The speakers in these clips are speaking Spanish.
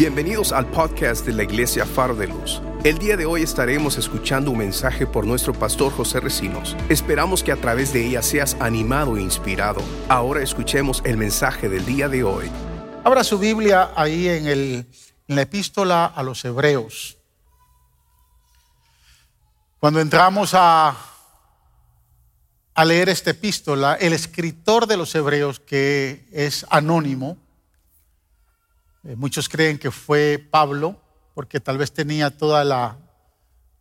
Bienvenidos al podcast de la Iglesia Faro de Luz. El día de hoy estaremos escuchando un mensaje por nuestro pastor José Recinos. Esperamos que a través de ella seas animado e inspirado. Ahora escuchemos el mensaje del día de hoy. Abra su Biblia ahí en, el, la epístola a los Hebreos. Cuando entramos a, a leer esta epístola, el escritor de los Hebreos, que es anónimo, muchos creen que fue Pablo, porque tal vez tenía toda la,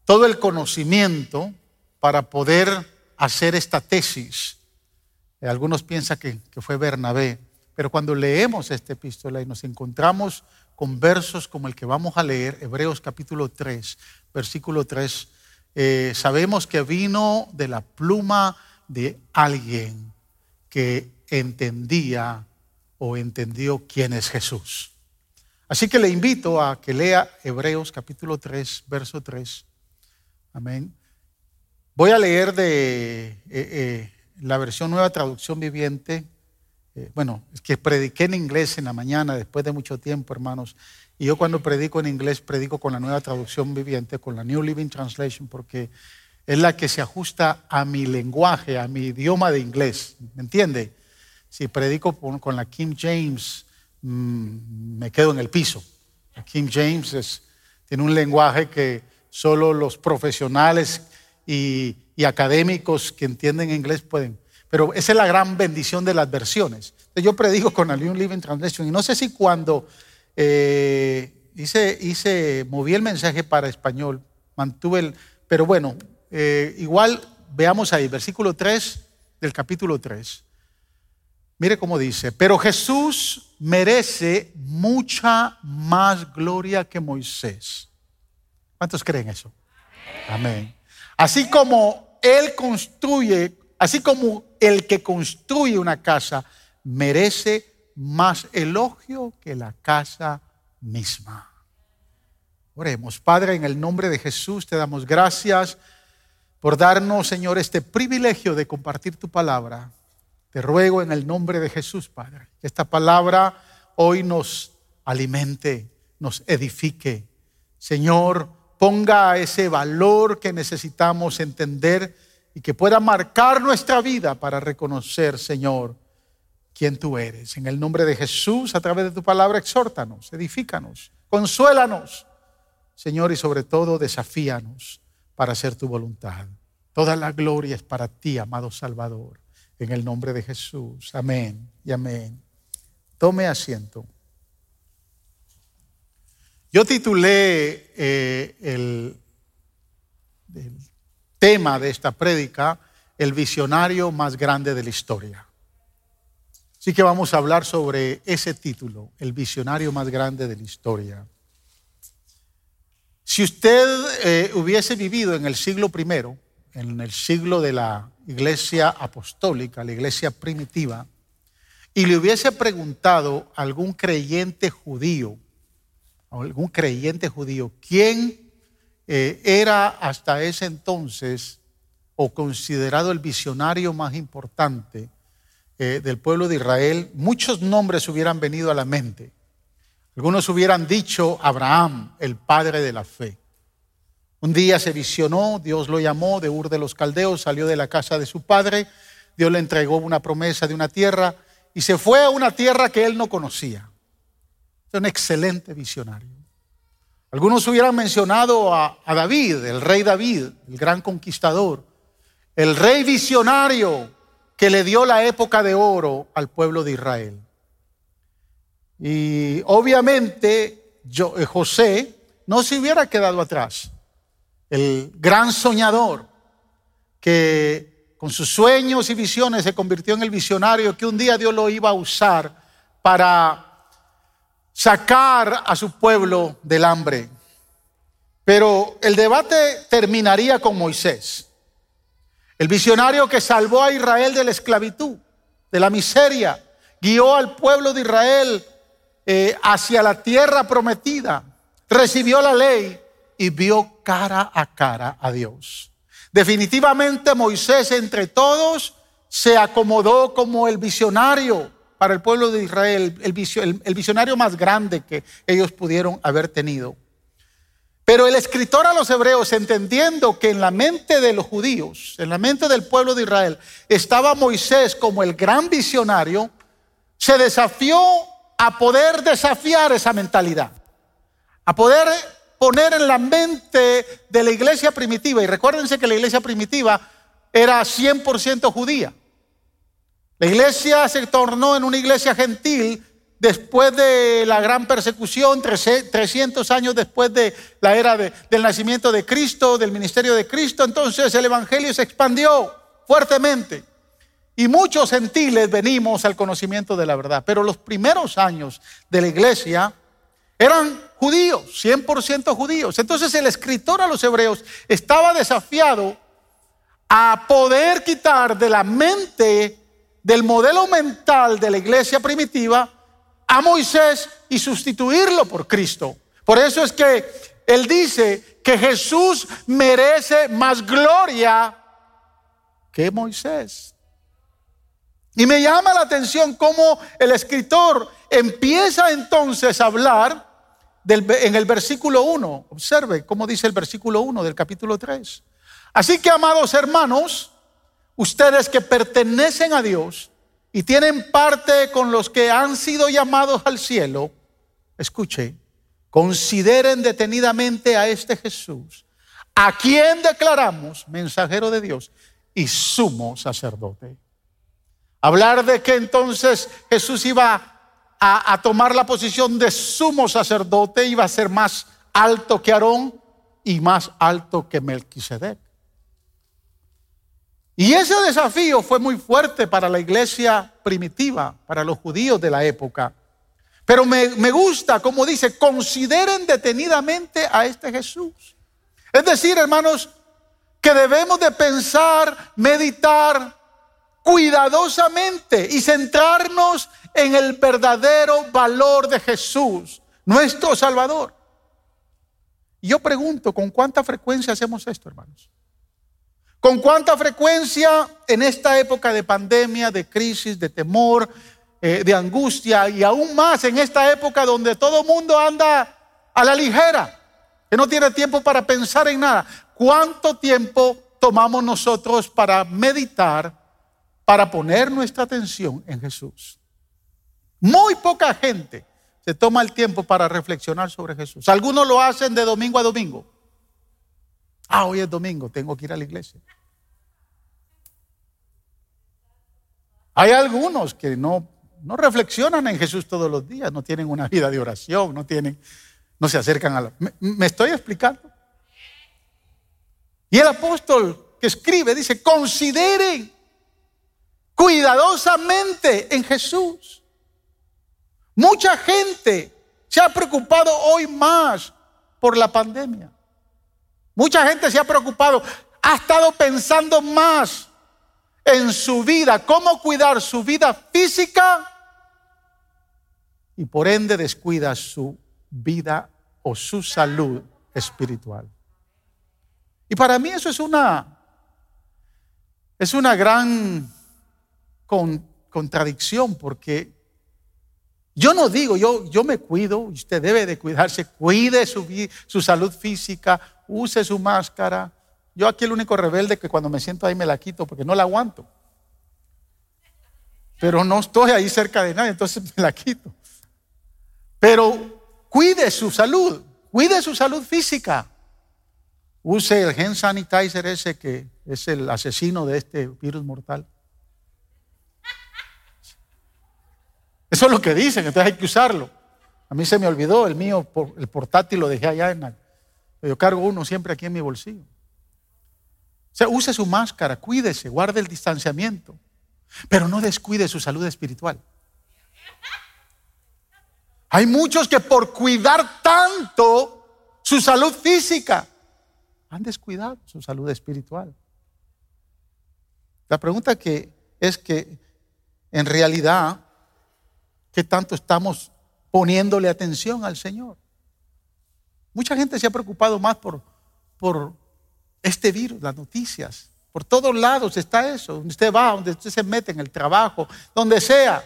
todo el conocimiento para poder hacer esta tesis. Eh, algunos piensan que, que fue Bernabé, pero cuando leemos esta epístola y nos encontramos con versos como el que vamos a leer, Hebreos capítulo 3, versículo 3, eh, sabemos que vino de la pluma de alguien que entendía o entendió quién es Jesús. Así que le invito a que lea Hebreos capítulo 3, verso 3. Amén. Voy a leer de eh, eh, la versión nueva traducción viviente. Eh, bueno, es que prediqué en inglés en la mañana después de mucho tiempo, hermanos. Y yo cuando predico en inglés, predico con la nueva traducción viviente, con la New Living Translation, porque es la que se ajusta a mi lenguaje, a mi idioma de inglés. ¿Me entiende? Si predico con la King James, Mm, me quedo en el piso. King James tiene un lenguaje que solo los profesionales y, académicos que entienden inglés pueden. Pero esa es la gran bendición de las versiones. yo predico con la New Living Translation y no sé si cuando eh, hice, hice, moví el mensaje para español, mantuve el... Pero bueno, eh, igual veamos ahí, versículo 3 del capítulo 3. Mire cómo dice, pero Jesús merece mucha más gloria que Moisés. ¿Cuántos creen eso? Amén. Así como Él construye, así como el que construye una casa merece más elogio que la casa misma. Oremos, Padre, en el nombre de Jesús te damos gracias por darnos, Señor, este privilegio de compartir tu palabra. Te ruego en el nombre de Jesús, Padre, que esta palabra hoy nos alimente, nos edifique. Señor, ponga ese valor que necesitamos entender y que pueda marcar nuestra vida para reconocer, Señor, quién tú eres. En el nombre de Jesús, a través de tu palabra, exhórtanos, edifícanos, consuélanos, Señor, y sobre todo desafíanos para hacer tu voluntad. Toda la gloria es para ti, amado Salvador en el nombre de Jesús. Amén y amén. Tome asiento. Yo titulé eh, el, tema de esta prédica, el visionario más grande de la historia. Así que vamos a hablar sobre ese título, el visionario más grande de la historia. Si usted eh, hubiese vivido en el siglo primero, en el siglo de la iglesia apostólica, la iglesia primitiva, y le hubiese preguntado a algún creyente judío, a algún creyente judío, quién eh, era hasta ese entonces o considerado el visionario más importante eh, del pueblo de Israel, muchos nombres hubieran venido a la mente. Algunos hubieran dicho Abraham, el padre de la fe. Un día se visionó, Dios lo llamó de Ur de los Caldeos, salió de la casa de su padre, Dios le entregó una promesa de una tierra y se fue a una tierra que él no conocía. Es un excelente visionario. Algunos hubieran mencionado a, David, el rey David, el gran conquistador, el rey visionario que le dio la época de oro al pueblo de Israel. Y obviamente eh, José no se hubiera quedado atrás el gran soñador que con sus sueños y visiones se convirtió en el visionario que un día Dios lo iba a usar para sacar a su pueblo del hambre. Pero el debate terminaría con Moisés, el visionario que salvó a Israel de la esclavitud, de la miseria, guió al pueblo de Israel eh, hacia la tierra prometida, recibió la ley y vio cara a cara a Dios. Definitivamente Moisés entre todos se acomodó como el visionario, para el pueblo de Israel, el, visionario más grande que ellos pudieron haber tenido. Pero el escritor a los hebreos, entendiendo que en la mente de los judíos, en la mente del pueblo de Israel, estaba Moisés como el gran visionario, se desafió a poder desafiar esa mentalidad, a poder poner en la mente de la iglesia primitiva, y recuérdense que la iglesia primitiva era 100% judía. La iglesia se tornó en una iglesia gentil después de la gran persecución, 300 años después de la era del nacimiento de Cristo, del ministerio de Cristo, entonces el Evangelio se expandió fuertemente. Y muchos gentiles venimos al conocimiento de la verdad. Pero los primeros años de la iglesia eran judíos, 100% judíos. Entonces el escritor a los hebreos estaba desafiado a poder quitar de la mente del modelo mental de la iglesia primitiva a Moisés y sustituirlo por Cristo. Por eso es que él dice que Jesús merece más gloria que Moisés. Y me llama la atención cómo el escritor empieza entonces a hablar en el versículo 1. Observe cómo dice el versículo 1 del capítulo 3. Así que, amados hermanos, ustedes que pertenecen a Dios, y tienen parte con los que han sido llamados al cielo, escuche, consideren detenidamente a este Jesús, a quien declaramos mensajero de Dios y sumo sacerdote. Hablar de que entonces Jesús iba a, tomar la posición de sumo sacerdote, iba a ser más alto que Aarón y más alto que Melquisedec. Y ese desafío fue muy fuerte para la iglesia primitiva, para los judíos de la época. Pero me, gusta, como dice, consideren detenidamente a este Jesús. Es decir, hermanos, que debemos de pensar, meditar cuidadosamente y centrarnos en el verdadero valor de Jesús, nuestro Salvador. Y yo pregunto, ¿con cuánta frecuencia hacemos esto, hermanos? ¿Con cuánta frecuencia en esta época de pandemia, de crisis, de temor, eh, de angustia y aún más en esta época donde todo mundo anda a la ligera, que no tiene tiempo para pensar en nada? ¿Cuánto tiempo tomamos nosotros para meditar, para poner nuestra atención en Jesús? Muy poca gente se toma el tiempo para reflexionar sobre Jesús. Algunos lo hacen de domingo a domingo. Ah, hoy es domingo, tengo que ir a la iglesia. Hay algunos que no, no reflexionan en Jesús todos los días, no tienen una vida de oración, no tienen, no se acercan a la. ¿Me, me estoy explicando? Y el apóstol que escribe dice: consideren cuidadosamente en Jesús. Mucha gente se ha preocupado hoy más por la pandemia. Mucha gente se ha preocupado, ha estado pensando más en su vida, cómo cuidar su vida física y por ende descuida su vida o su salud espiritual. Y para mí eso es una es una gran contradicción porque yo no digo, yo, yo me cuido, usted debe de cuidarse, cuide su, su salud física, use su máscara. Yo aquí el único rebelde que cuando me siento ahí me la quito porque no la aguanto. Pero no estoy ahí cerca de nadie, entonces me la quito. Pero cuide su salud, cuide su salud física. Use el gen sanitizer ese que es el asesino de este virus mortal. Eso es lo que dicen, entonces hay que usarlo. A mí se me olvidó, el mío, el portátil lo dejé allá en la, yo cargo uno siempre aquí en mi bolsillo. O sea, use su máscara, cuídese, guarde el distanciamiento, pero no descuide su salud espiritual. Hay muchos que por cuidar tanto su salud física han descuidado su salud espiritual. La pregunta que es que en realidad, ¿qué tanto estamos poniéndole atención al Señor? Mucha gente se ha preocupado más por, por este virus, las noticias. Por todos lados está eso. Donde usted va, donde usted se mete en el trabajo, donde sea.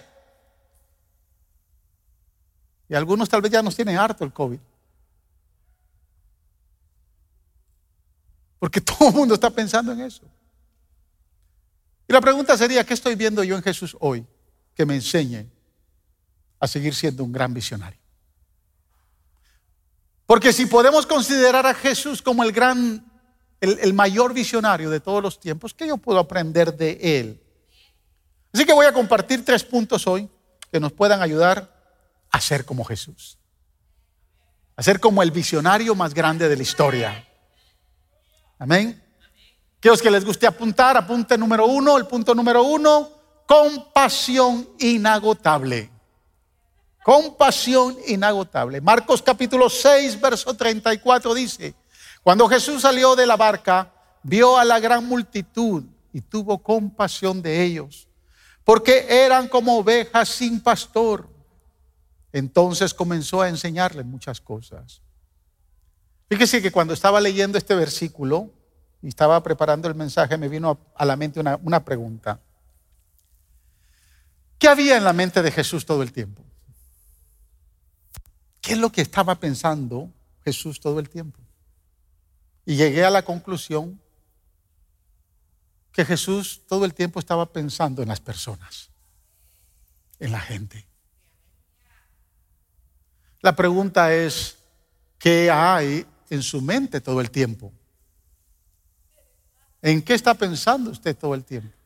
Y algunos tal vez ya nos tienen harto el COVID. Porque todo el mundo está pensando en eso. Y la pregunta sería, ¿qué estoy viendo yo en Jesús hoy que me enseñe a seguir siendo un gran visionario? Porque si podemos considerar a Jesús como el gran, el, mayor visionario de todos los tiempos, ¿qué yo puedo aprender de él? Así que voy a compartir tres puntos hoy que nos puedan ayudar a ser como Jesús. A ser como el visionario más grande de la historia. Amén. Quiero que les guste apuntar, apunte número uno, el punto número uno, compasión inagotable. Compasión inagotable. Marcos capítulo 6, verso 34 dice, cuando Jesús salió de la barca, vio a la gran multitud y tuvo compasión de ellos, porque eran como ovejas sin pastor. Entonces comenzó a enseñarles muchas cosas. Fíjese que cuando estaba leyendo este versículo y estaba preparando el mensaje, me vino a la mente una, una pregunta. ¿Qué había en la mente de Jesús todo el tiempo? ¿Qué es lo que estaba pensando Jesús todo el tiempo? Y llegué a la conclusión que Jesús todo el tiempo estaba pensando en las personas, en la gente. La pregunta es, ¿qué hay en su mente todo el tiempo? ¿En qué está pensando usted todo el tiempo?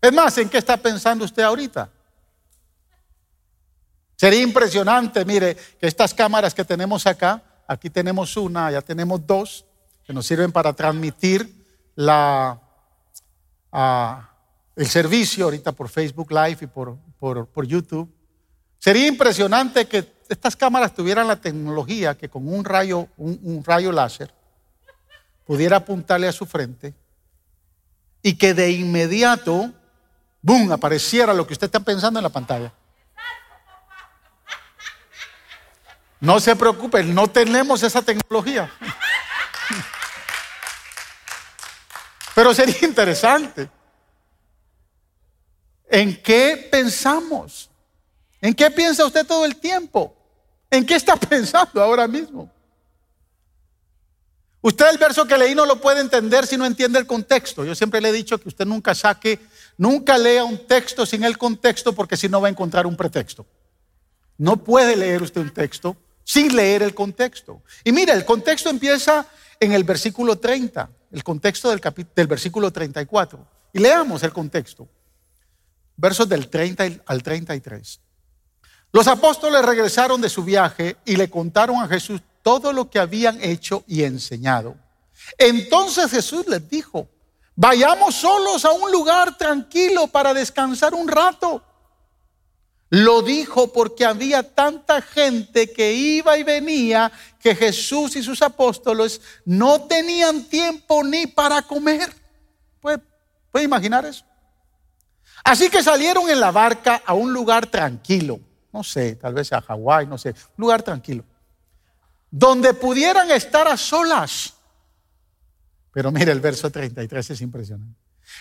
Es más, ¿en qué está pensando usted ahorita? Sería impresionante, mire, que estas cámaras que tenemos acá, aquí tenemos una, ya tenemos dos, que nos sirven para transmitir ah, el servicio ahorita por Facebook Live y por, YouTube. Sería impresionante que estas cámaras tuvieran la tecnología que con un rayo, un rayo láser pudiera apuntarle a su frente y que de inmediato, boom, apareciera lo que usted está pensando en la pantalla. No se preocupen, no tenemos esa tecnología. Pero sería interesante. ¿En qué pensamos? ¿En qué piensa usted todo el tiempo? ¿En qué está pensando ahora mismo? Usted el verso que leí no lo puede entender si no entiende el contexto. Yo siempre le he dicho que usted nunca saque, nunca lea un texto sin el contexto porque si no va a encontrar un pretexto. No puede leer usted un texto sin leer el contexto. Y mira, el contexto empieza en el versículo 30, el contexto del, del versículo 34. Y leamos el contexto. Versos del 30 al 33. Los apóstoles regresaron de su viaje y le contaron a Jesús todo lo que habían hecho y enseñado. Entonces Jesús les dijo, vayamos solos a un lugar tranquilo para descansar un rato. Lo dijo porque había tanta gente que iba y venía que Jesús y sus apóstoles no tenían tiempo ni para comer. ¿Puede, puede imaginar eso? Así que salieron en la barca a un lugar tranquilo. No sé, tal vez a Hawái, no sé, un lugar tranquilo. Donde pudieran estar a solas. Pero mire, el verso 33 es impresionante.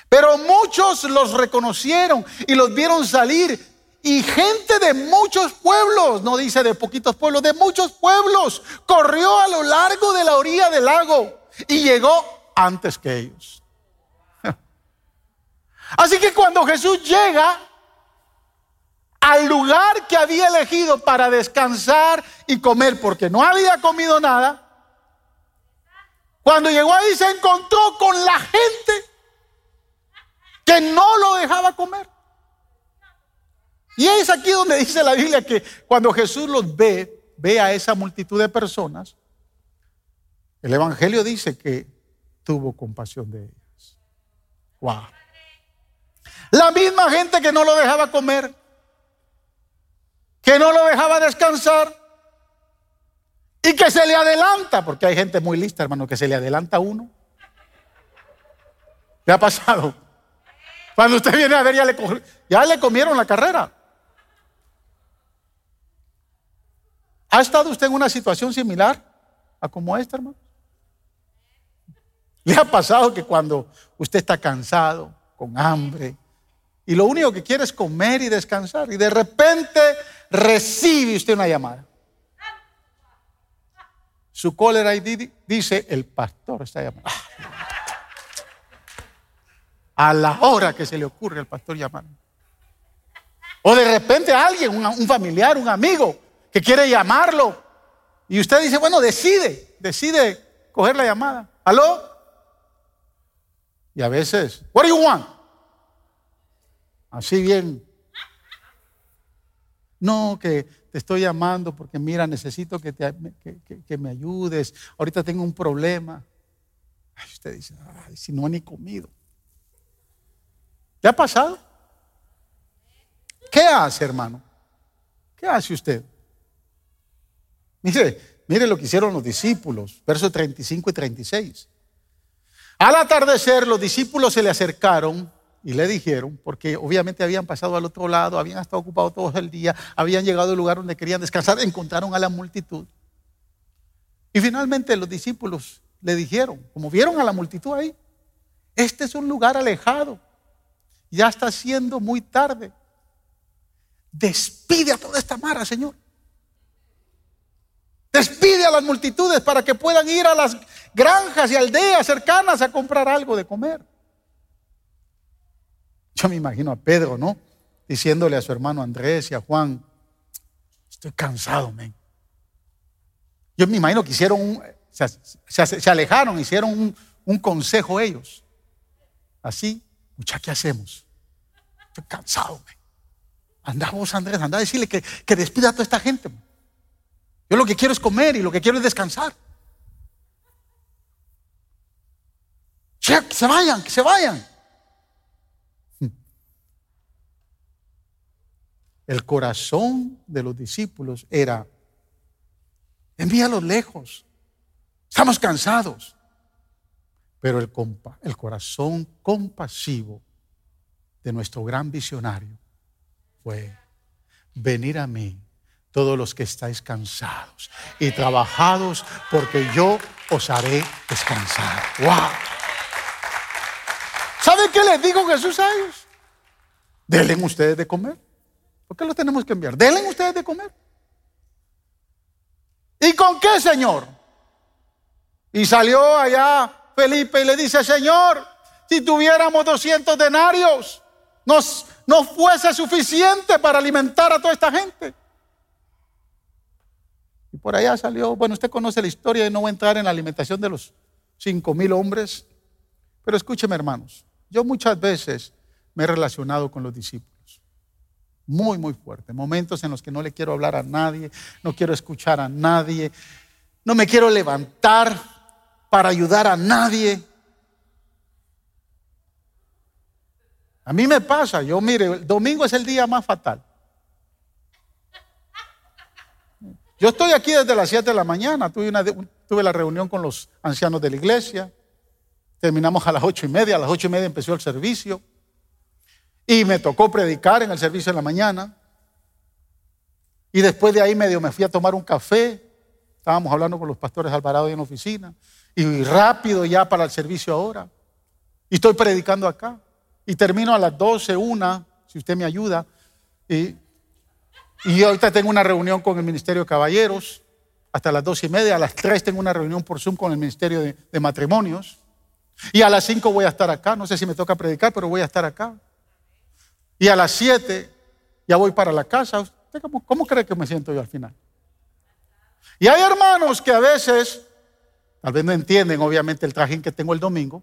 Pero muchos los reconocieron y los vieron salir y gente de muchos pueblos, no dice de poquitos pueblos, de muchos pueblos, corrió a lo largo de la orilla del lago y llegó antes que ellos. Así que cuando Jesús llega al lugar que había elegido para descansar y comer, porque no había comido nada, cuando llegó ahí se encontró con la gente que no lo dejaba comer. Y es aquí donde dice la Biblia que cuando Jesús los ve, ve a esa multitud de personas, el Evangelio dice que tuvo compasión de ellas. Wow. La misma gente que no lo dejaba comer, que no lo dejaba descansar y que se le adelanta, porque hay gente muy lista, hermano, que se le adelanta a uno. ¿Qué ha pasado? Cuando usted viene a ver, ya le, ya le comieron la carrera. ¿Ha estado usted en una situación similar a como esta, hermano? ¿Le ha pasado que cuando usted está cansado, con hambre, y lo único que quiere es comer y descansar, y de repente recibe usted una llamada. Su caller ID dice, el pastor está llamando. A la hora que se le ocurre al pastor llamando. O de repente alguien, un, familiar, un amigo, que quiere llamarlo. Y usted dice, bueno, decide, decide coger la llamada. ¿Aló? Y a veces, what do you want? Así bien. No, que te estoy llamando porque mira, necesito que, que, me ayudes. Ahorita tengo un problema. Usted dice, si no he ni comido. ¿Le ha pasado? ¿Qué hace, hermano? ¿Qué hace usted? Mire, mire lo que hicieron los discípulos, versos 35 y 36. Al atardecer los discípulos se le acercaron y le dijeron, porque obviamente habían pasado al otro lado, habían estado ocupados todo el día, habían llegado al lugar donde querían descansar, encontraron a la multitud. Y finalmente los discípulos le dijeron, como vieron a la multitud ahí, este es un lugar alejado, ya está siendo muy tarde. Despide a toda esta mara, Señor. Despide a las multitudes para que puedan ir a las granjas y aldeas cercanas a comprar algo de comer. Yo me imagino a Pedro, ¿no? Diciéndole a su hermano Andrés y a Juan, estoy cansado, men. Yo me imagino que hicieron se, alejaron, hicieron un, consejo ellos. Así, mucha, ¿qué hacemos? Estoy cansado, men. Anda vos, Andrés, anda a decirle que, que despida a toda esta gente. Yo lo que quiero es comer y lo que quiero es descansar. Que se vayan, que se vayan. El corazón de los discípulos era, envíalos lejos, estamos cansados. Pero el, el corazón compasivo de nuestro gran visionario venir a mí todos los que estáis cansados y trabajados, porque yo os haré descansar. ¡Wow! ¿Saben qué les dijo Jesús a ellos? Denle ustedes de comer. ¿Por qué lo tenemos que enviar? Denle ustedes de comer. ¿Y con qué, Señor? Y salió allá Felipe y le dice, Señor, si tuviéramos 200 denarios, nos no fuese suficiente para alimentar a toda esta gente. Por allá salió, bueno, usted conoce la historia y no voy a entrar en la alimentación de los cinco mil hombres, pero escúcheme hermanos, yo muchas veces me he relacionado con los discípulos, muy, muy fuerte, momentos en los que no le quiero hablar a nadie, no quiero escuchar a nadie, no me quiero levantar para ayudar a nadie, A mí me pasa, yo mire, el domingo es el día más fatal. Yo estoy aquí desde las 7 de la mañana, tuve, una, la reunión con los ancianos de la iglesia, terminamos a las ocho y media, a las ocho y media empezó el servicio. Y me tocó predicar en el servicio de la mañana. Y después de ahí medio me fui a tomar un café, estábamos hablando con los pastores Alvarado en la oficina. Y rápido ya para el servicio ahora. Y estoy predicando acá. Y termino a las 12, una, si usted me ayuda. Y, y ahorita tengo una reunión con el Ministerio de Caballeros hasta las dos y media. A las 3 tengo una reunión por Zoom con el Ministerio de, Matrimonios. Y a las 5 voy a estar acá. No sé si me toca predicar, pero voy a estar acá. Y a las 7 ya voy para la casa. cómo, cómo cree que me siento yo al final? Y hay hermanos que a veces, tal vez no entienden obviamente el traje que tengo el domingo,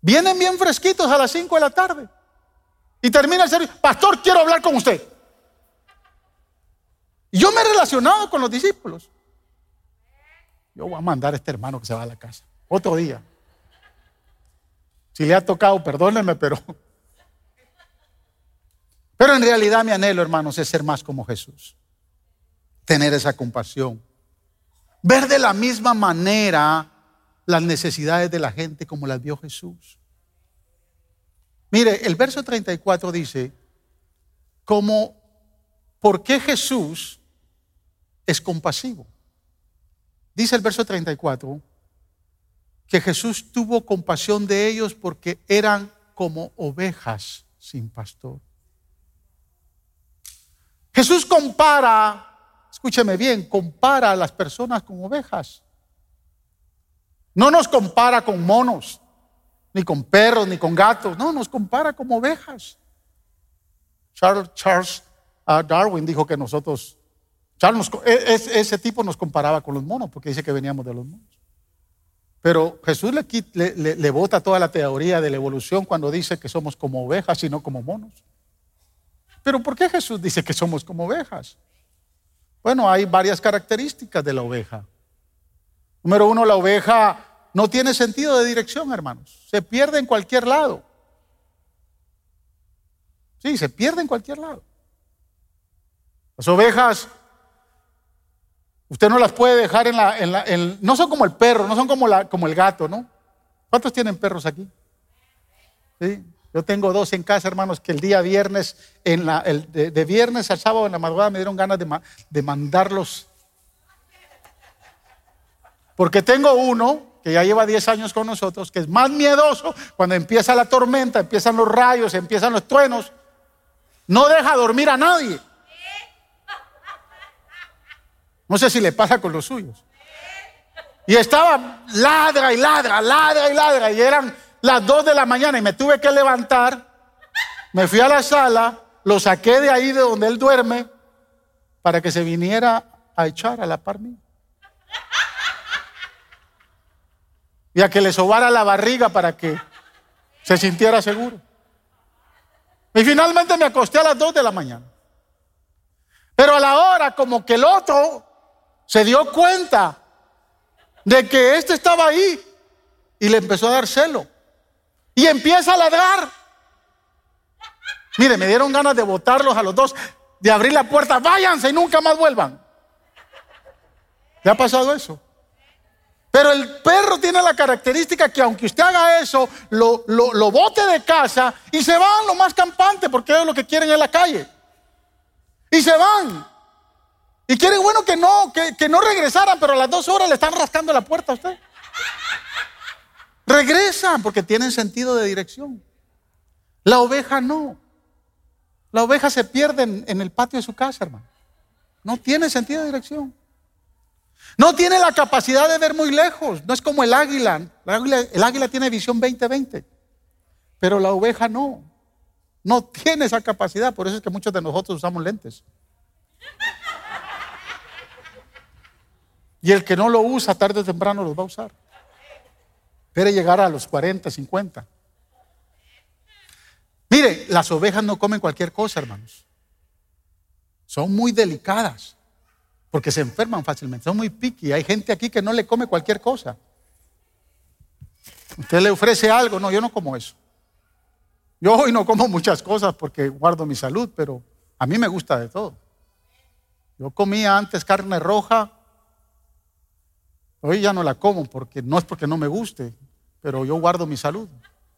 Vienen bien fresquitos a las 5 de la tarde. Y termina el servicio. Pastor, quiero hablar con usted. Y yo me he relacionado con los discípulos. Yo voy a mandar a este hermano que se va a la casa. Otro día. Si le ha tocado, perdónenme, pero. Pero en realidad mi anhelo, hermanos, es ser más como Jesús. Tener esa compasión. Ver de la misma manera las necesidades de la gente como las vio Jesús. Mire, el verso 34 dice, como, ¿por qué Jesús es compasivo? Dice el verso 34 que Jesús tuvo compasión de ellos porque eran como ovejas sin pastor. Jesús compara, escúcheme bien, compara a las personas con ovejas. No nos compara con monos, ni con perros, ni con gatos. No, nos compara como ovejas. Charles, ah, Darwin dijo que nosotros, Charles, e, ese tipo nos comparaba con los monos, porque dice que veníamos de los monos. Pero Jesús le, le, le, bota toda la teoría de la evolución cuando dice que somos como ovejas y no como monos. Pero ¿por qué Jesús dice que somos como ovejas? Bueno, hay varias características de la oveja. Número uno, la oveja no tiene sentido de dirección, hermanos. Se pierde en cualquier lado. Sí, se pierde en cualquier lado. Las ovejas, usted no las puede dejar en la... En la no son como el perro, no son como, la, como el gato, ¿no? ¿Cuántos tienen perros aquí? Sí. Yo tengo dos en casa, hermanos, que el día viernes, en la, el, de, viernes al sábado en la madrugada me dieron ganas de, de mandarlos. Porque tengo uno que ya lleva 10 años con nosotros, que es más miedoso cuando empieza la tormenta, empiezan los rayos, empiezan los truenos, no deja dormir a nadie. No sé si le pasa con los suyos. Y estaba ladra y ladra, ladra y ladra, y eran las 2 de la mañana y me tuve que levantar, me fui a la sala, lo saqué de ahí de donde él duerme, para que se viniera a echar a la par mía. Y a que le sobara la barriga para que se sintiera seguro. Y finalmente me acosté a las 2 de la mañana. Pero a la hora como que el otro se dio cuenta de que este estaba ahí y le empezó a dar celo. Y empieza a ladrar. Mire, me dieron ganas de botarlos a los dos, de abrir la puerta, váyanse y nunca más vuelvan. ¿Le ha pasado eso? Pero el perro tiene la característica que aunque usted haga eso, lo, lo, bote de casa y se van lo más campante porque es lo que quieren en la calle. Y se van. Y quieren, bueno, que no, que, que no regresaran, pero a las dos horas le están rascando la puerta a usted. Regresan porque tienen sentido de dirección. La oveja no. La oveja se pierde en el patio de su casa, hermano. No tiene sentido de dirección. No tiene la capacidad de ver muy lejos. No es como el águila. El águila, tiene visión 20-20. Pero la oveja no. No tiene esa capacidad. Por eso es que muchos de nosotros usamos lentes. Y el que no lo usa tarde o temprano los va a usar. Espere llegar a los 40, 50. Mire, las ovejas no comen cualquier cosa, hermanos. Son muy delicadas porque se enferman fácilmente, son muy piqui. Hay gente aquí que no le come cualquier cosa. Usted le ofrece algo, no, yo no como eso. Yo hoy no como muchas cosas porque guardo mi salud, pero a mí me gusta de todo. Yo comía antes carne roja, hoy ya no la como porque no es porque no me guste, pero yo guardo mi salud.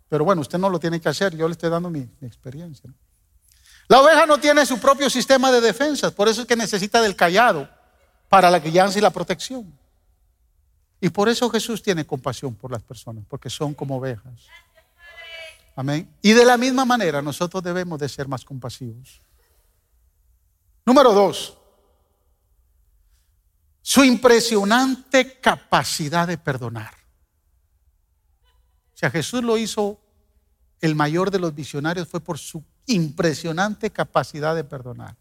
Pero bueno, usted no lo tiene que hacer, yo le estoy dando mi, experiencia. La oveja no tiene su propio sistema de defensas, por eso es que necesita del callado para la guianza y la protección. Y por eso Jesús tiene compasión por las personas, porque son como ovejas. Amén. Y de la misma manera nosotros debemos de ser más compasivos. Número dos, su impresionante capacidad de perdonar. O sea, Jesús lo hizo, el mayor de los visionarios fue por su impresionante capacidad de perdonar.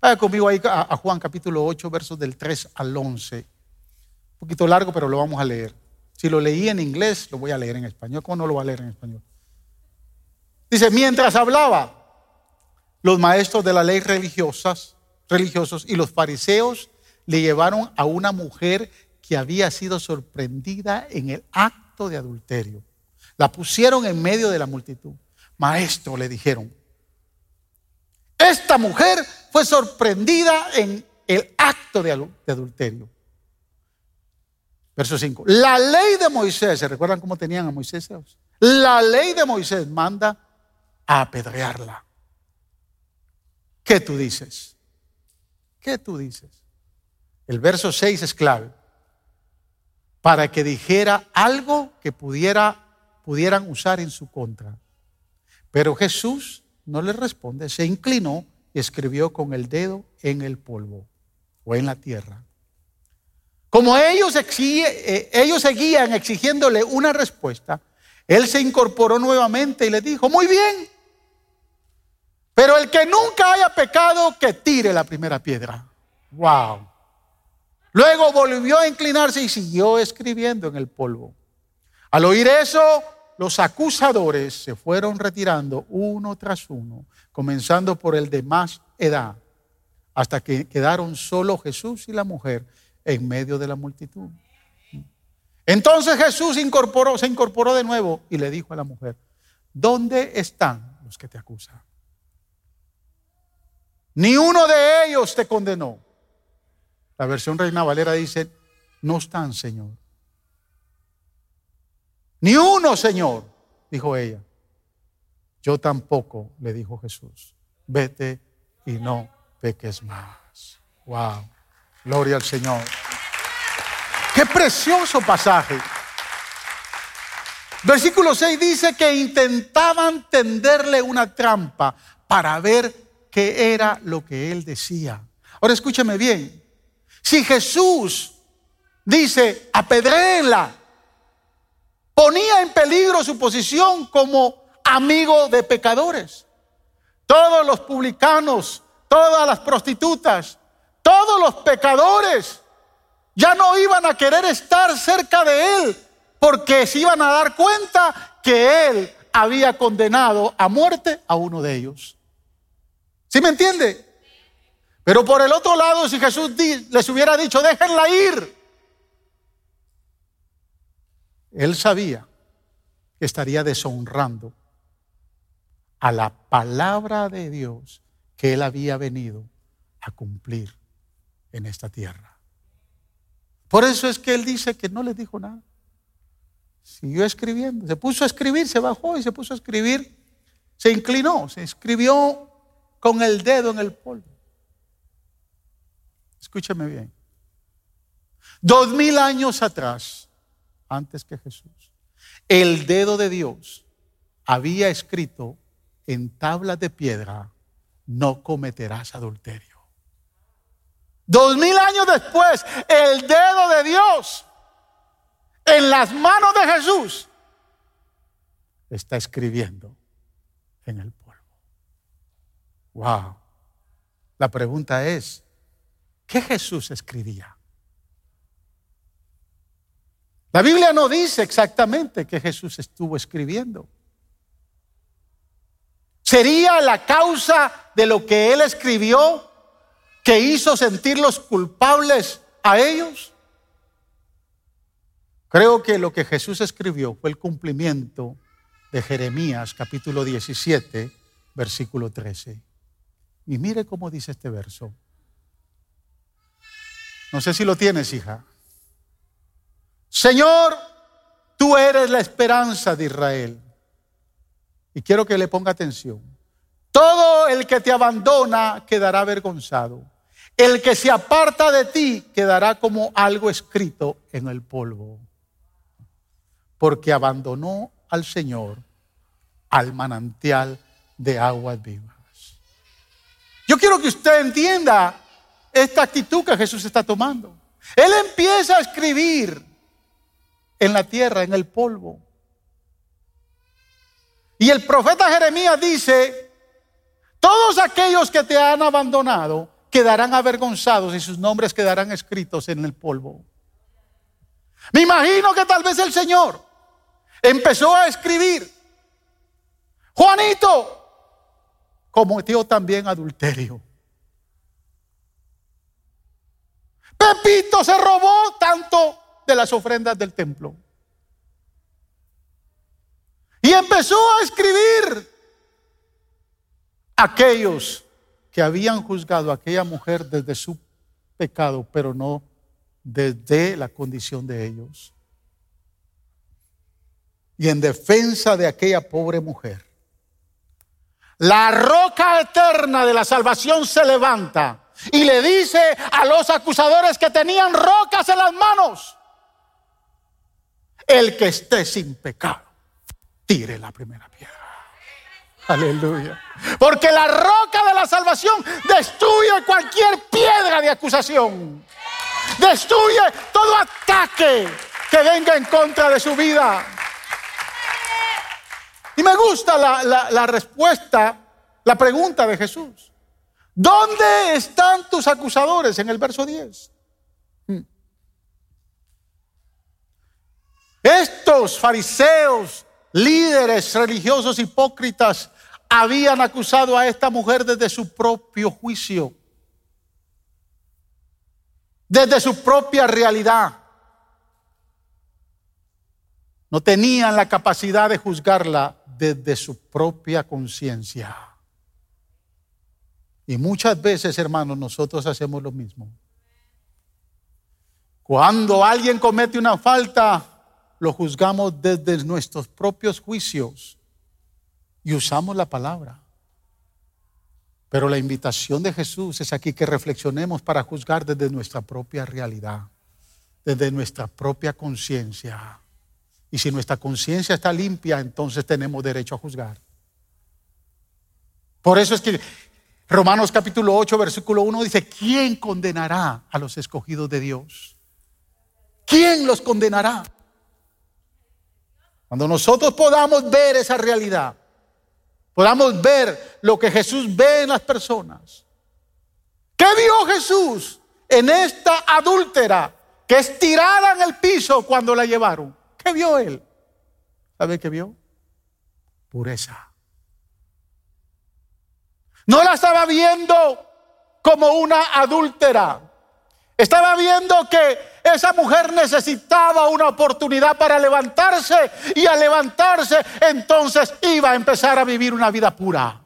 Vaya conmigo ahí a, Juan capítulo 8, versos del 3 al 11. Un poquito largo, pero lo vamos a leer. Si lo leí en inglés, lo voy a leer en español. ¿Cómo no lo va a leer en español? Dice, mientras hablaba, los maestros de la ley religiosas, religiosos y los fariseos le llevaron a una mujer que había sido sorprendida en el acto de adulterio. La pusieron en medio de la multitud. Maestro, le dijeron, esta mujer fue sorprendida en el acto de adulterio. Verso 5. La ley de Moisés, ¿se recuerdan cómo tenían a Moisés? La ley de Moisés manda a apedrearla. ¿Qué tú dices? ¿Qué tú dices? El verso 6 es clave. Para que dijera algo que pudiera, pudieran usar en su contra. Pero Jesús no le responde, se inclinó y escribió con el dedo en el polvo o en la tierra. Como ellos, eh, ellos seguían exigiéndole una respuesta, él se incorporó nuevamente y le dijo, muy bien, pero el que nunca haya pecado, que tire la primera piedra. Wow. Luego volvió a inclinarse y siguió escribiendo en el polvo. Al oír eso, los acusadores se fueron retirando uno tras uno, comenzando por el de más edad, hasta que quedaron solo Jesús y la mujer en medio de la multitud. Entonces Jesús se incorporó de nuevo y le dijo a la mujer, ¿dónde están los que te acusan? Ni uno de ellos te condenó. La versión Reina Valera dice, no están, Señor. Ni uno, Señor, dijo ella. Yo tampoco, le dijo Jesús. Vete y no peques más. Wow. Gloria al Señor. Qué precioso pasaje. Versículo 6 dice que intentaban tenderle una trampa para ver qué era lo que él decía. Ahora escúchame bien. Si Jesús dice, apedréenla, ponía en peligro su posición como amigo de pecadores. Todos los publicanos, todas las prostitutas, todos los pecadores ya no iban a querer estar cerca de él porque se iban a dar cuenta que él había condenado a muerte a uno de ellos. ¿Sí me entiende? Pero por el otro lado, si Jesús les hubiera dicho, déjenla ir, él sabía que estaría deshonrando a la palabra de Dios que él había venido a cumplir en esta tierra. Por eso es que él dice que no le dijo nada. Siguió escribiendo, se puso a escribir, se bajó y se puso a escribir, se inclinó, se escribió con el dedo en el polvo. Escúchame bien. Dos mil años atrás, antes que Jesús, el dedo de Dios había escrito en tablas de piedra, no cometerás adulterio. Dos mil años después, el dedo de Dios en las manos de Jesús está escribiendo en el polvo. Wow. La pregunta es, ¿qué Jesús escribía? La Biblia no dice exactamente qué Jesús estuvo escribiendo. ¿Sería la causa de lo que él escribió que hizo sentirlos culpables a ellos? Creo que lo que Jesús escribió fue el cumplimiento de Jeremías capítulo 17, versículo 13. Y mire cómo dice este verso. No sé si lo tienes, hija. Señor, tú eres la esperanza de Israel. Y quiero que le ponga atención. Todo el que te abandona quedará avergonzado. El que se aparta de ti quedará como algo escrito en el polvo. Porque abandonó al Señor, al manantial de aguas vivas. Yo quiero que usted entienda esta actitud que Jesús está tomando. Él empieza a escribir en la tierra, en el polvo. Y el profeta Jeremías dice, todos aquellos que te han abandonado quedarán avergonzados y sus nombres quedarán escritos en el polvo. Me imagino que tal vez el Señor empezó a escribir, Juanito cometió también adulterio. Pepito se robó tanto de las ofrendas del templo. Y empezó a escribir aquellos que habían juzgado a aquella mujer desde su pecado, pero no desde la condición de ellos. Y en defensa de aquella pobre mujer, la roca eterna de la salvación se levanta y le dice a los acusadores que tenían rocas en las manos, el que esté sin pecado tire la primera piedra. Aleluya. Porque la roca de la salvación destruye cualquier piedra de acusación. Destruye todo ataque que venga en contra de su vida. Y me gusta la, respuesta, la pregunta de Jesús. ¿Dónde están tus acusadores? En el verso 10. Estos fariseos, líderes religiosos hipócritas, habían acusado a esta mujer desde su propio juicio, desde su propia realidad. No tenían la capacidad de juzgarla desde su propia conciencia. Y muchas veces, hermanos, nosotros hacemos lo mismo. Cuando alguien comete una falta, lo juzgamos desde nuestros propios juicios y usamos la palabra. Pero la invitación de Jesús es aquí que reflexionemos para juzgar desde nuestra propia realidad, desde nuestra propia conciencia. Y si nuestra conciencia está limpia, entonces tenemos derecho a juzgar. Por eso es que Romanos capítulo 8, versículo 1 dice, ¿quién condenará a los escogidos de Dios? ¿Quién los condenará? Cuando nosotros podamos ver esa realidad, podamos ver lo que Jesús ve en las personas. ¿Qué vio Jesús en esta adúltera que es tirada en el piso cuando la llevaron? ¿Qué vio él? ¿Sabe qué vio? Pureza. No la estaba viendo como una adúltera. Estaba viendo que esa mujer necesitaba una oportunidad para levantarse y al levantarse entonces iba a empezar a vivir una vida pura.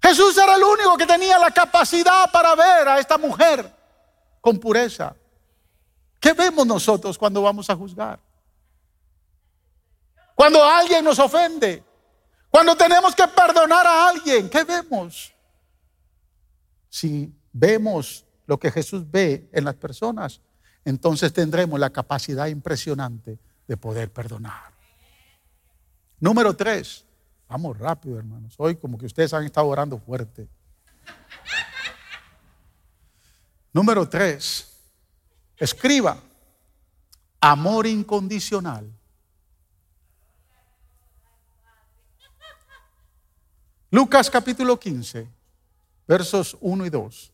Jesús era el único que tenía la capacidad para ver a esta mujer con pureza. ¿Qué vemos nosotros cuando vamos a juzgar? Cuando alguien nos ofende, cuando tenemos que perdonar a alguien, ¿qué vemos? Si vemos lo que Jesús ve en las personas, entonces tendremos la capacidad impresionante de poder perdonar. Número tres, vamos rápido hermanos, hoy como que ustedes han estado orando fuerte. Número tres, Escriba, amor incondicional. Lucas capítulo 15, versos 1 y 2.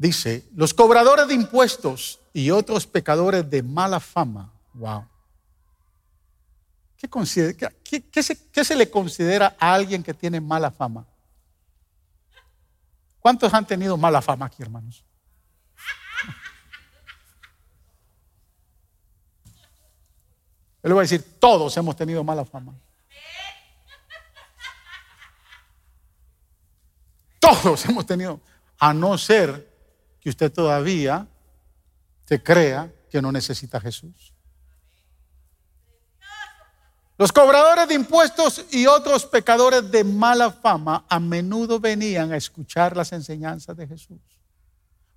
Dice, los cobradores de impuestos y otros pecadores de mala fama. Wow. ¿Qué, se, ¿Qué se le considera a alguien que tiene mala fama? ¿Cuántos han tenido mala fama aquí, hermanos? Él le va a decir, todos hemos tenido mala fama. Todos hemos tenido, a no ser que usted todavía se crea que no necesita Jesús. Los cobradores de impuestos y otros pecadores de mala fama a menudo venían a escuchar las enseñanzas de Jesús.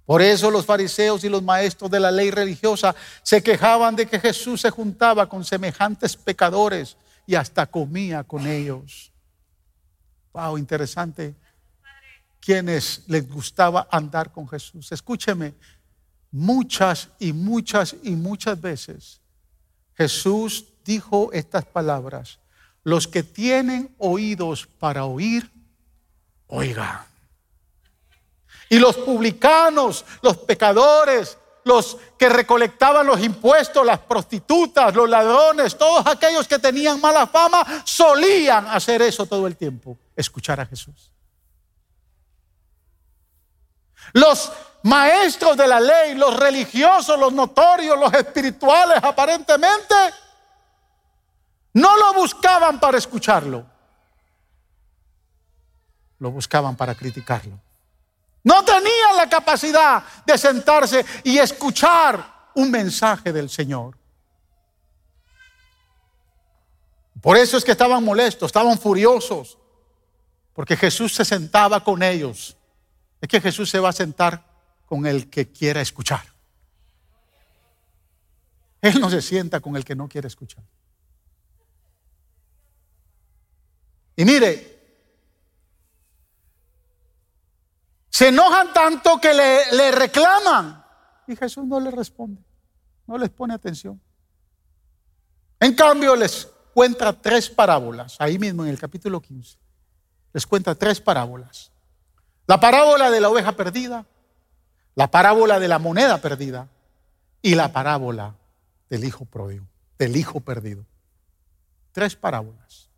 Por eso los fariseos y los maestros de la ley religiosa se quejaban de que Jesús se juntaba con semejantes pecadores y hasta comía con ellos. Wow, interesante. Quienes les gustaba andar con Jesús. Escúcheme, muchas y muchas y muchas veces Jesús dijo estas palabras. Los que tienen oídos para oír, oigan. Y los publicanos, los pecadores, los que recolectaban los impuestos, las prostitutas, los ladrones, todos aquellos que tenían mala fama, solían hacer eso todo el tiempo, escuchar a Jesús. Los maestros de la ley, los religiosos, los notorios, los espirituales, aparentemente, no lo buscaban para escucharlo, lo buscaban para criticarlo. No tenían la capacidad de sentarse y escuchar un mensaje del Señor. Por eso es que estaban molestos, estaban furiosos, porque Jesús se sentaba con ellos. Es que Jesús se va a sentar con el que quiera escuchar. Él no se sienta con el que no quiere escuchar. Y mire, se enojan tanto que le, le reclaman. Y Jesús no les responde, no les pone atención. En cambio, les cuenta tres parábolas, ahí mismo en el capítulo 15. Les cuenta tres parábolas. La parábola de la oveja perdida, la parábola de la moneda perdida y la parábola del hijo pródigo, del hijo perdido. Tres parábolas.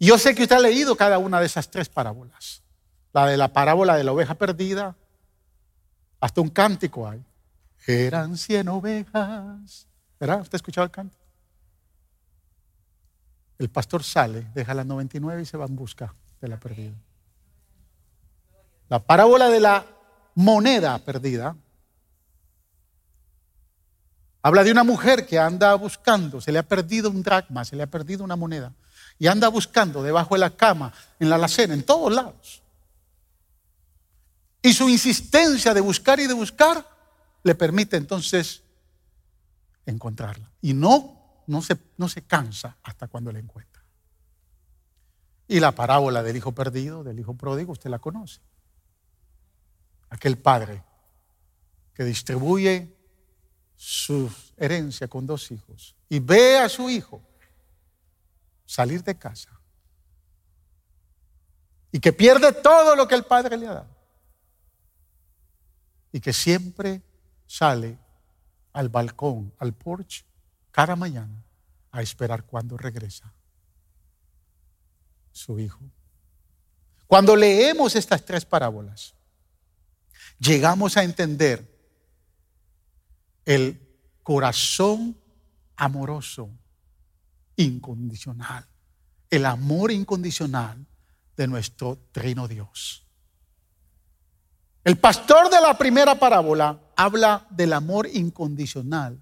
Yo sé que usted ha leído cada una de esas tres parábolas. La de la parábola de la oveja perdida, hasta un cántico hay. Eran cien ovejas. ¿Verdad? ¿Usted ha escuchado el cántico? El pastor sale, deja las 99 y se va en busca de la perdida. La parábola de la moneda perdida habla de una mujer que anda buscando, se le ha perdido un dracma, se le ha perdido una moneda, y anda buscando debajo de la cama, en la alacena, en todos lados. Y su insistencia de buscar y de buscar le permite entonces encontrarla. Y no, no se, no se cansa hasta cuando la encuentra. Y la parábola del hijo perdido, del hijo pródigo, usted la conoce. Aquel padre que distribuye su herencia con dos hijos y ve a su hijo salir de casa y que pierde todo lo que el padre le ha dado y que siempre sale al balcón, al porche, cada mañana a esperar cuando regresa su hijo. Cuando leemos estas tres parábolas, llegamos a entender el corazón amoroso, incondicional, el amor incondicional de nuestro trino Dios. El pastor de la primera parábola habla del amor incondicional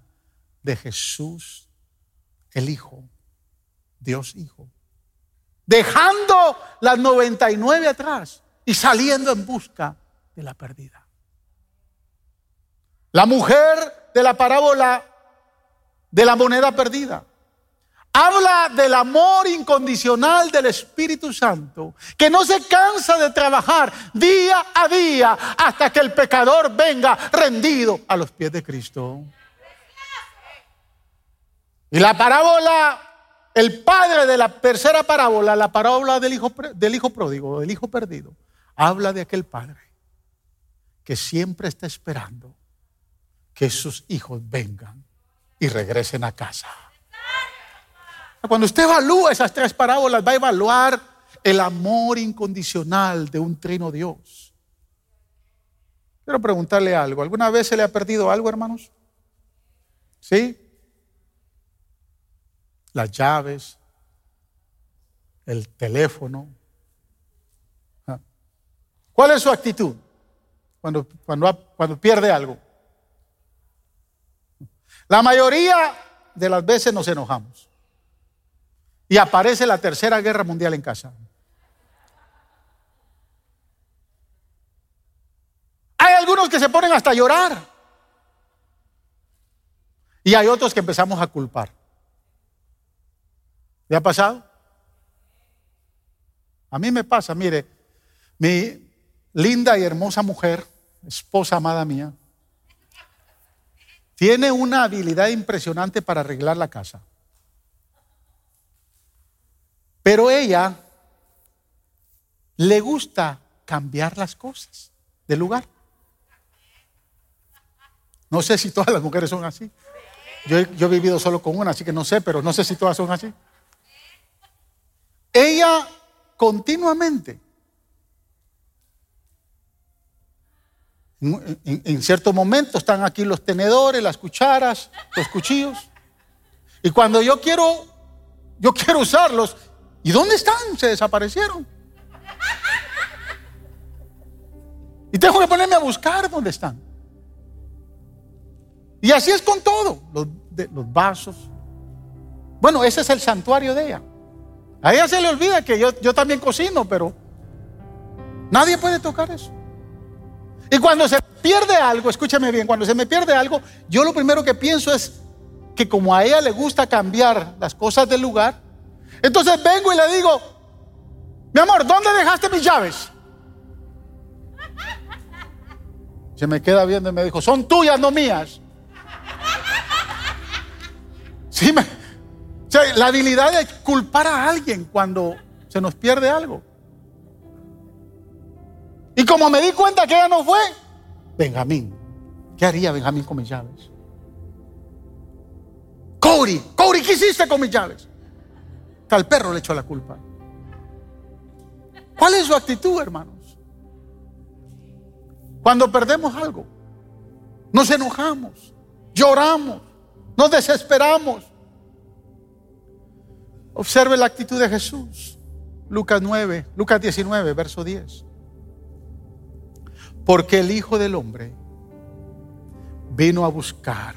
de Jesús, el Hijo, Dios Hijo, dejando las 99 atrás y saliendo en busca de la perdida. La mujer de la parábola de la moneda perdida. Habla del amor incondicional del Espíritu Santo, que no se cansa de trabajar día a día hasta que el pecador venga rendido a los pies de Cristo. Y la parábola, el padre de la tercera parábola, la parábola del hijo, del hijo pródigo, del hijo perdido, habla de aquel padre que siempre está esperando que sus hijos vengan y regresen a casa. Cuando usted evalúa esas tres parábolas, va a evaluar el amor incondicional de un trino Dios. Quiero preguntarle algo. ¿Alguna vez se le ha perdido algo, hermanos? ¿Sí? Las llaves, el teléfono. Ah. ¿Cuál es su actitud cuando, cuando, cuando pierde algo? La mayoría de las veces nos enojamos. Y aparece la tercera guerra mundial en casa. Hay algunos que se ponen hasta a llorar. Y hay otros que empezamos a culpar. ¿Le ha pasado? A mí me pasa, mire, mi linda y hermosa mujer, esposa amada mía, tiene una habilidad impresionante para arreglar la casa. Pero ella le gusta cambiar las cosas de lugar. No sé si todas las mujeres son así. Yo, yo, he vivido solo con una, así que no sé, pero no sé si todas son así. Ella continuamente En, cierto momento están aquí los tenedores, las cucharas, los cuchillos. Y cuando yo quiero, yo quiero usarlos, ¿y dónde están? Se desaparecieron. Y tengo que ponerme a buscar dónde están. Y así es con todo, los, los vasos. Bueno, ese es el santuario de ella. A ella se le olvida que yo, yo también cocino, pero nadie puede tocar eso. Y cuando se pierde algo, escúchame bien, cuando se me pierde algo, yo lo primero que pienso es que como a ella le gusta cambiar las cosas del lugar, Entonces vengo y le digo, mi amor, ¿dónde dejaste mis llaves? Se me queda viendo y me dijo, son tuyas, no mías. Sí, me, la habilidad de culpar a alguien cuando se nos pierde algo. Y como me di cuenta que ella no fue, Benjamín, ¿qué haría Benjamín con mis llaves? Cody, ¿qué hiciste con mis llaves? Que al perro le echó la culpa. ¿Cuál es su actitud, hermanos? Cuando perdemos algo, nos enojamos, lloramos, nos desesperamos. Observe la actitud de Jesús. Lucas 9, Lucas 19, verso 10. Porque el Hijo del Hombre vino a buscar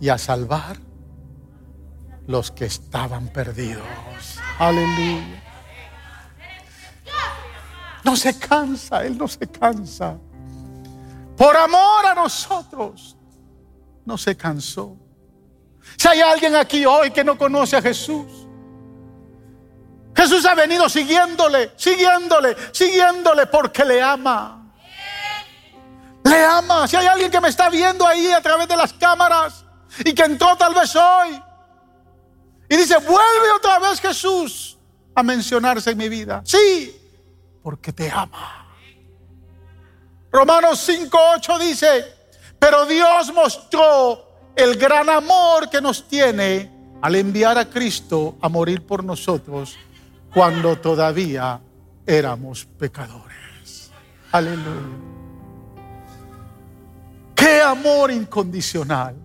y a salvar los que estaban perdidos. Aleluya. No se cansa, Él no se cansa. Por amor a nosotros, no se cansó. Si hay alguien aquí hoy que no conoce a Jesús, Jesús ha venido siguiéndole, siguiéndole, siguiéndole porque le ama. Le ama. Si hay alguien que me está viendo ahí a través de las cámaras y que entró tal vez hoy y dice, vuelve otra vez Jesús a mencionarse en mi vida. Sí, porque te ama. Romanos 5.8 dice, pero Dios mostró el gran amor que nos tiene al enviar a Cristo a morir por nosotros cuando todavía éramos pecadores. Aleluya. Qué amor incondicional,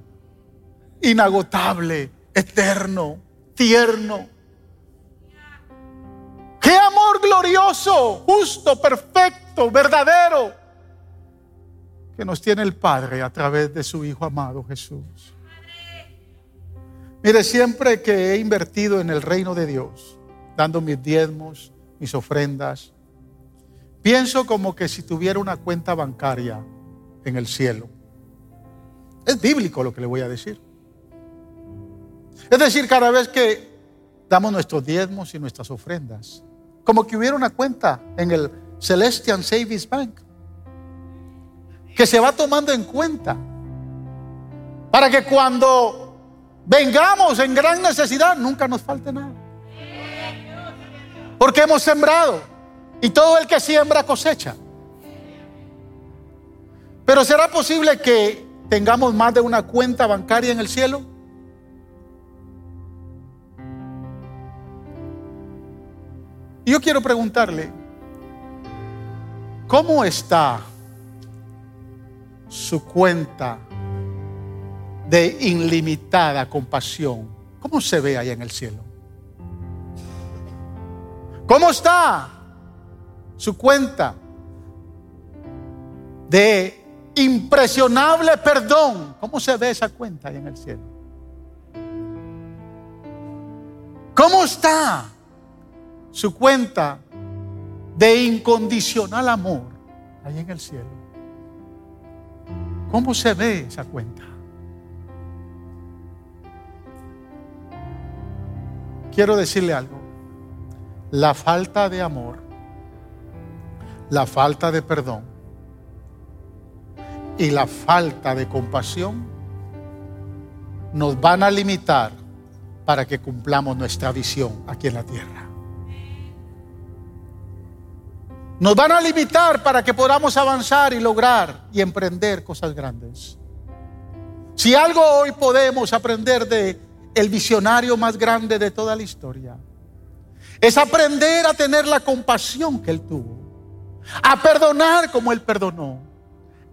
inagotable, eterno, tierno. Qué amor glorioso, justo, perfecto, verdadero, que nos tiene el Padre a través de su Hijo amado Jesús. Mire, siempre que he invertido en el reino de Dios, dando mis diezmos, mis ofrendas. Pienso como que si tuviera una cuenta bancaria en el cielo. Es bíblico lo que le voy a decir. Es decir, cada vez que damos nuestros diezmos y nuestras ofrendas, como que hubiera una cuenta en el Celestial Savings Bank que se va tomando en cuenta para que cuando vengamos en gran necesidad nunca nos falte nada. Porque hemos sembrado. Y todo el que siembra cosecha. Pero ¿será posible que tengamos más de una cuenta bancaria en el cielo? Yo quiero preguntarle, ¿cómo está su cuenta de ilimitada compasión? ¿Cómo se ve ahí en el cielo? ¿Cómo está su cuenta de impresionable perdón? ¿Cómo se ve esa cuenta ahí en el cielo? ¿Cómo está su cuenta de incondicional amor ahí en el cielo? ¿Cómo se ve esa cuenta? Quiero decirle algo la falta de amor, la falta de perdón y la falta de compasión nos van a limitar para que cumplamos nuestra visión aquí en la tierra. Nos van a limitar para que podamos avanzar y lograr y emprender cosas grandes. Si algo hoy podemos aprender de el visionario más grande de toda la historia, es aprender a tener la compasión que Él tuvo. A perdonar como Él perdonó.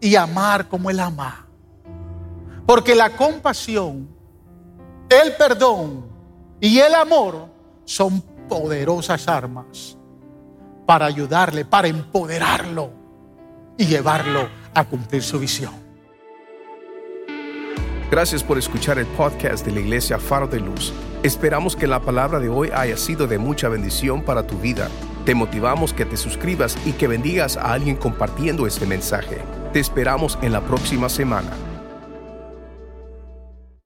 Y amar como Él ama. Porque la compasión, el perdón y el amor son poderosas armas para ayudarle, para empoderarlo y llevarlo a cumplir su visión. Gracias por escuchar el podcast de la Iglesia Faro de Luz. Esperamos que la palabra de hoy haya sido de mucha bendición para tu vida. Te motivamos que te suscribas y que bendigas a alguien compartiendo este mensaje. Te esperamos en la próxima semana.